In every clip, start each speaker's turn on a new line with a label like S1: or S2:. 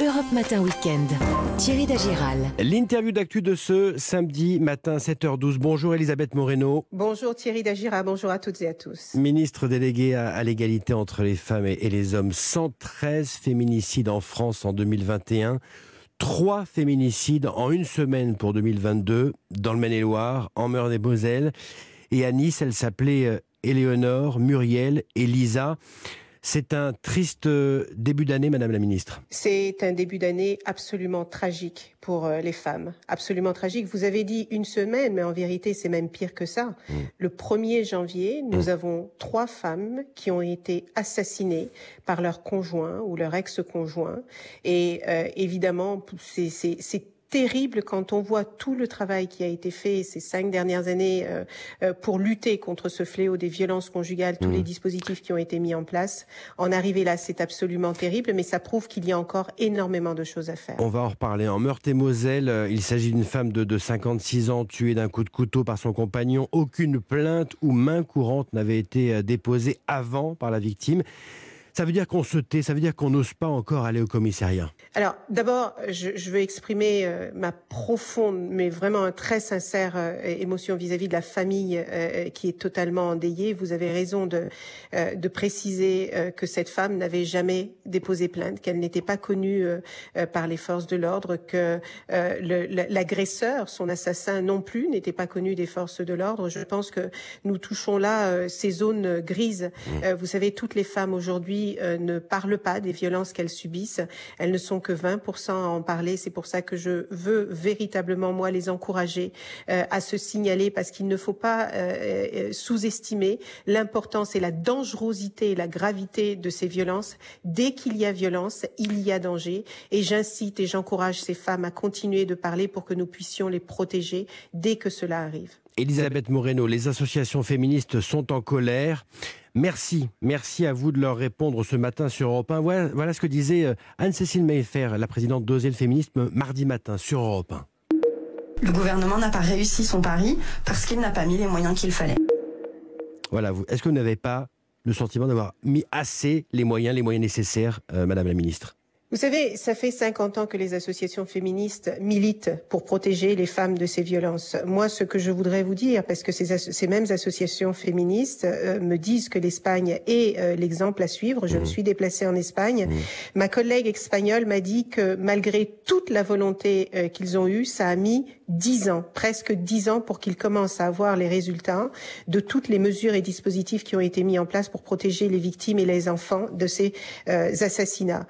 S1: Europe Matin Weekend. Thierry Dagiral.
S2: L'interview d'actu de ce samedi matin 7h12. Bonjour Elisabeth Moreno.
S3: Bonjour Thierry Dagiral, bonjour à toutes et à tous.
S2: Ministre délégué à, l'égalité entre les femmes et, et les hommes. 113 féminicides en France en 2021. Trois féminicides en une semaine pour 2022 dans le Maine-et-Loire, en Meurthe-et-Moselle. Et à Nice, elle s'appelait euh, Éléonore, Muriel et Lisa. C'est un triste euh, début d'année, Madame la Ministre.
S3: C'est un début d'année absolument tragique pour euh, les femmes, absolument tragique. Vous avez dit une semaine, mais en vérité, c'est même pire que ça. Mm. Le 1er janvier, nous mm. avons trois femmes qui ont été assassinées par leur conjoint ou leur ex-conjoint. Et euh, évidemment, c'est terrible quand on voit tout le travail qui a été fait ces cinq dernières années euh, euh, pour lutter contre ce fléau des violences conjugales, tous les mmh. dispositifs qui ont été mis en place. En arriver là, c'est absolument terrible, mais ça prouve qu'il y a encore énormément de choses à faire.
S2: On va en reparler. En Meurthe-et-Moselle, euh, il s'agit d'une femme de, de 56 ans tuée d'un coup de couteau par son compagnon. Aucune plainte ou main courante n'avait été déposée avant par la victime. Ça veut dire qu'on se tait, ça veut dire qu'on n'ose pas encore aller au commissariat.
S3: Alors, d'abord, je, veux exprimer euh, ma profonde, mais vraiment un très sincère euh, émotion vis-à-vis de la famille euh, qui est totalement endeuillée. Vous avez raison de, de préciser que cette femme n'avait jamais déposé plainte, qu'elle n'était pas connue par les forces de l'ordre, que l'agresseur, son assassin non plus, n'était pas connu des forces de l'ordre. Je pense que nous touchons là ces zones grises. Mmh. Vous savez, toutes les femmes aujourd'hui euh, ne parlent pas des violences qu'elles subissent. Elles ne sont que 20% à en parler. C'est pour ça que je veux véritablement, moi, les encourager euh, à se signaler parce qu'il ne faut pas euh, sous-estimer l'importance et la dangerosité et la gravité de ces violences. Dès qu'il y a violence, il y a danger. Et j'incite et j'encourage ces femmes à continuer de parler pour que nous puissions les protéger dès que cela arrive.
S2: Elisabeth Moreno, les associations féministes sont en colère. Merci, merci à vous de leur répondre ce matin sur Europe 1. Voilà, ce que disait euh, Anne-Cécile Mayfer, la présidente d'Oser le féminisme, mardi matin sur Europe 1.
S4: Le gouvernement n'a pas réussi son pari parce qu'il n'a pas mis les moyens qu'il fallait.
S2: Voilà, est-ce que vous n'avez pas le sentiment d'avoir mis assez les moyens, les moyens nécessaires, euh, Madame la Ministre?
S3: Vous savez, ça fait 50 ans que les associations féministes militent pour protéger les femmes de ces violences. Moi, ce que je voudrais vous dire, parce que ces, ces mêmes associations féministes euh, me disent que l'Espagne est euh, l'exemple à suivre. Je me mmh. suis déplacée en Espagne. Mmh. Ma collègue espagnole m'a dit que malgré toute la volonté euh, qu'ils ont eue, ça a mis 10 ans, presque 10 ans pour qu'ils commencent à avoir les résultats de toutes les mesures et dispositifs qui ont été mis en place pour protéger les victimes et les enfants de ces assassinats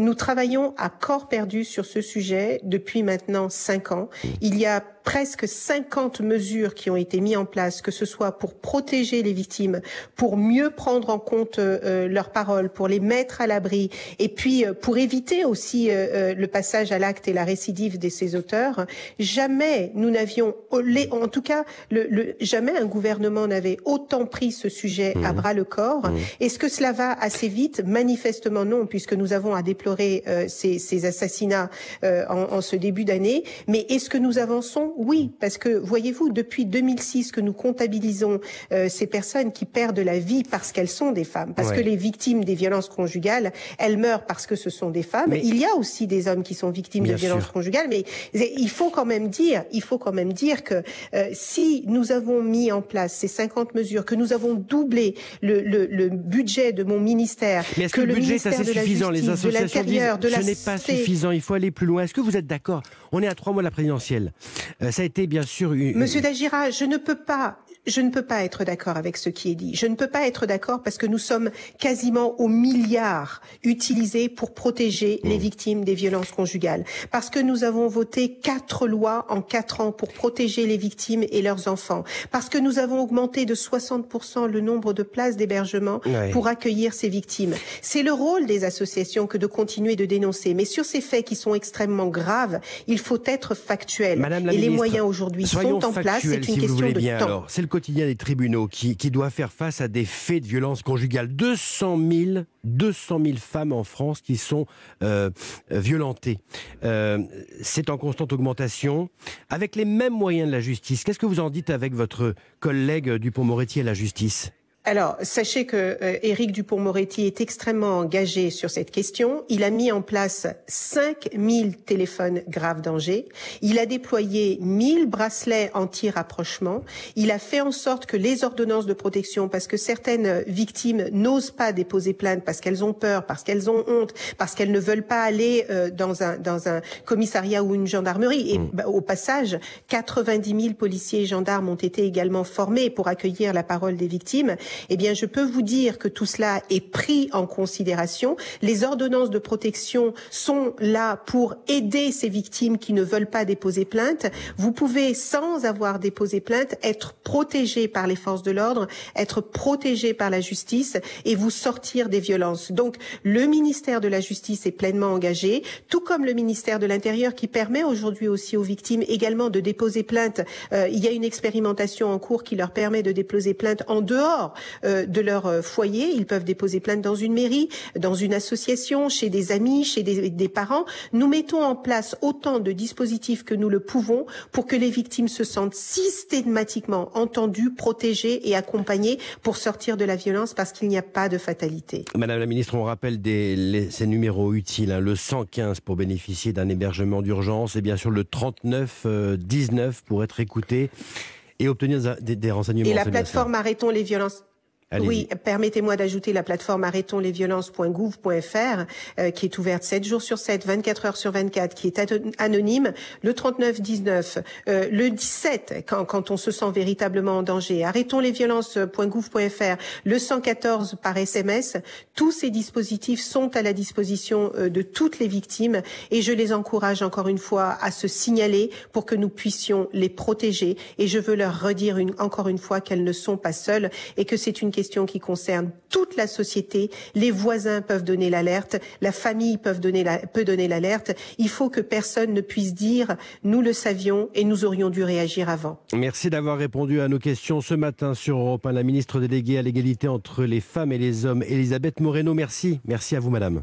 S3: nous travaillons à corps perdu sur ce sujet depuis maintenant cinq ans. Il y a presque 50 mesures qui ont été mises en place, que ce soit pour protéger les victimes, pour mieux prendre en compte euh, euh, leurs paroles, pour les mettre à l'abri, et puis euh, pour éviter aussi le passage à l'acte et la récidive de ces auteurs. Jamais nous n'avions, en tout cas, le, jamais un gouvernement n'avait autant pris ce sujet à mmh. bras le corps. Mmh. Est-ce que cela va assez vite? Manifestement non, puisque nous avons à déplorer ces, ces, assassinats en, en ce début d'année. Mais est-ce que nous avançons? Oui, parce que voyez-vous, depuis 2006 que nous comptabilisons euh, ces personnes qui perdent la vie parce qu'elles sont des femmes, parce que les victimes des violences conjugales, elles meurent parce que ce sont des femmes. Il y a aussi des hommes qui sont victimes de violences conjugales, mais il faut quand même dire, il faut quand même dire que euh, si nous avons mis en place ces 50 mesures, que nous avons doublé le, le, le budget de mon ministère,
S2: mais est-ce que, le budget c'est suffisant? Les associations disent ce n'est pas suffisant, il faut aller plus loin. Est-ce que vous êtes d'accord? On est à trois mois de la présidentielle. Euh, ça a été bien sûr.
S3: Monsieur Dagira, je ne peux pas je ne peux pas être d'accord avec ce qui est dit. Je ne peux pas être d'accord parce que nous sommes quasiment au milliard utilisés pour protéger les mmh. victimes des violences conjugales. Parce que nous avons voté quatre lois en quatre ans pour protéger les victimes et leurs enfants. Parce que nous avons augmenté de 60% le nombre de places d'hébergement pour accueillir ces victimes. C'est le rôle des associations que de continuer de dénoncer. Mais sur ces faits qui sont extrêmement graves, il faut être factuel.
S2: et
S3: les moyens aujourd'hui sont en place. C'est une question de temps
S2: quotidien des tribunaux qui, doit faire face à des faits de violence conjugale. 200 000, 200 000 femmes en France qui sont euh, violentées. Euh, c'est en constante augmentation, avec les mêmes moyens de la justice. Qu'est-ce que vous en dites avec votre collègue Dupont-Moretti à la justice?
S3: Alors, sachez que euh, Éric Dupont-Moretti est extrêmement engagé sur cette question. Il a mis en place 5000 téléphones grave danger. Il a déployé 1000 bracelets anti-rapprochement. Il a fait en sorte que les ordonnances de protection, parce que certaines victimes n'osent pas déposer plainte parce qu'elles ont peur, parce qu'elles ont honte, parce qu'elles ne veulent pas aller euh, dans un dans un commissariat ou une gendarmerie. Et mmh. bah, au passage, 90 000 policiers et gendarmes ont été également formés pour accueillir la parole des victimes eh bien, je peux vous dire que tout cela est pris en considération. Les ordonnances de protection sont là pour aider ces victimes qui ne veulent pas déposer plainte. Vous pouvez, sans avoir déposé plainte, être protégé par les forces de l'ordre, être protégé par la justice et vous sortir des violences. Donc, le ministère de la Justice est pleinement engagé, tout comme le ministère de l'Intérieur qui permet aujourd'hui aussi aux victimes également de déposer plainte. Euh, il y a une expérimentation en cours qui leur permet de déposer plainte en dehors de leur euh, foyer. Ils peuvent déposer plainte dans une mairie, dans une association, chez des amis, chez des, des parents. Nous mettons en place autant de dispositifs que nous le pouvons pour que les victimes se sentent systématiquement entendues, protégées et accompagnées pour sortir de la violence parce qu'il n'y a pas de fatalité.
S2: Madame la ministre, on rappelle des, ces numéros utiles, hein, le 115 pour bénéficier d'un hébergement d'urgence et bien sûr le 39 19 euh, pour être écouté et obtenir des, des renseignements.
S3: Et la plateforme Arrêtons les violences oui, permettez-moi d'ajouter la plateforme arrêtonslesviolences.gouv.fr euh, qui est ouverte 7 jours sur 7, 24 heures sur 24, qui est anonyme, le 39 19, euh, le 17 quand, quand on se sent véritablement en danger, arrêtonslesviolences.gouv.fr, le 114 par SMS, tous ces dispositifs sont à la disposition euh, de toutes les victimes et je les encourage encore une fois à se signaler pour que nous puissions les protéger. Et je veux leur redire une, encore une fois qu'elles ne sont pas seules et que c'est une question qui concerne toute la société. Les voisins peuvent donner l'alerte, la famille peut donner l'alerte. Il faut que personne ne puisse dire nous le savions et nous aurions dû réagir avant.
S2: Merci d'avoir répondu à nos questions ce matin sur Europe 1. La ministre déléguée à l'égalité entre les femmes et les hommes, Elisabeth Moreno. Merci. Merci à vous, madame.